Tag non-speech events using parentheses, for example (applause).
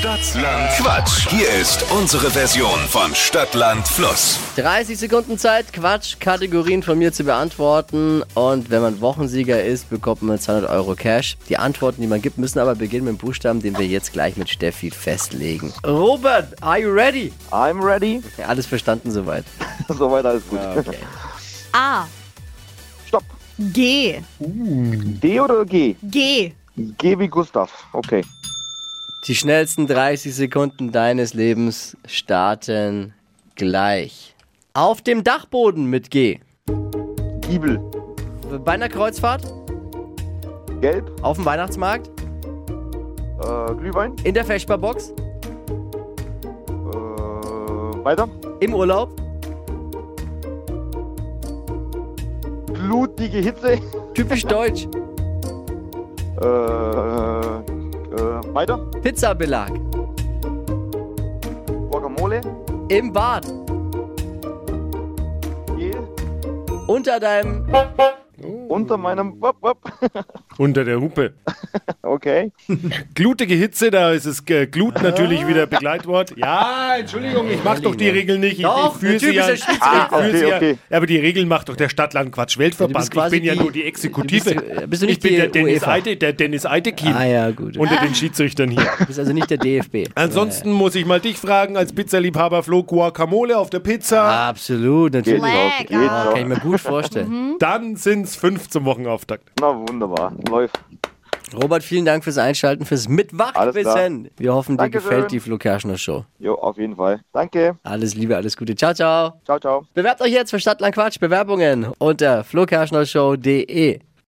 Stadtland Quatsch. Hier ist unsere Version von Stadtland Fluss. 30 Sekunden Zeit, Quatsch-Kategorien von mir zu beantworten. Und wenn man Wochensieger ist, bekommt man 200 Euro Cash. Die Antworten, die man gibt, müssen aber beginnen mit dem Buchstaben, den wir jetzt gleich mit Steffi festlegen. Robert, are you ready? I'm ready. Ja, alles verstanden soweit. (laughs) Soweit alles gut. Okay. A. Stopp. G. D oder G? G. G wie Gustav. Okay. Die schnellsten 30 Sekunden deines Lebens starten gleich. Auf dem Dachboden mit G. Giebel. Bei einer Kreuzfahrt, Gelb. auf dem Weihnachtsmarkt, Äh, Glühwein. in der Feschbarbox, Äh, weiter. im Urlaub, Blutige Hitze. typisch (laughs) deutsch, Äh, weiter. Pizzabelag, Guacamole. im Bad, Gel. unter deinem Unter meinem. Wop, wop. (laughs) Unter der Hupe. Okay. (laughs) Glutige Hitze, da ist es äh, Glut natürlich wieder Begleitwort. Ja, Entschuldigung, ich mach doch die Regeln nicht. Ich, Doch, ich führe sie ja. führe Okay, sie ja. okay. Aber die Regeln macht doch der Stadtlandquatsch Weltverband. bist ich bin ja die- nur die Exekutive. du bist- bist du nicht ich bin die der Dennis? Eide, der Dennis Eidekin Ah ja, gut. unter den Schiedsrichtern hier. Du bist also nicht der DFB. Ansonsten muss ich mal dich fragen, als Pizzaliebhaber Flo Guacamole auf der Pizza. Absolut, natürlich. Geht auch. Lecker. Kann ich mir gut vorstellen. Dann sind's fünf zum Wochenauftakt. Na wunderbar. Läuft. Robert, vielen Dank fürs Einschalten, fürs Mitwachwissen. Wir hoffen, dir Dankeschön. gefällt die Flo Kerschner Show. Jo, auf jeden Fall. Danke. Alles Liebe, alles Gute. Ciao, ciao. Ciao, ciao. Bewerbt euch jetzt für Stadtland Quatsch Bewerbungen unter flokerschnershow.de.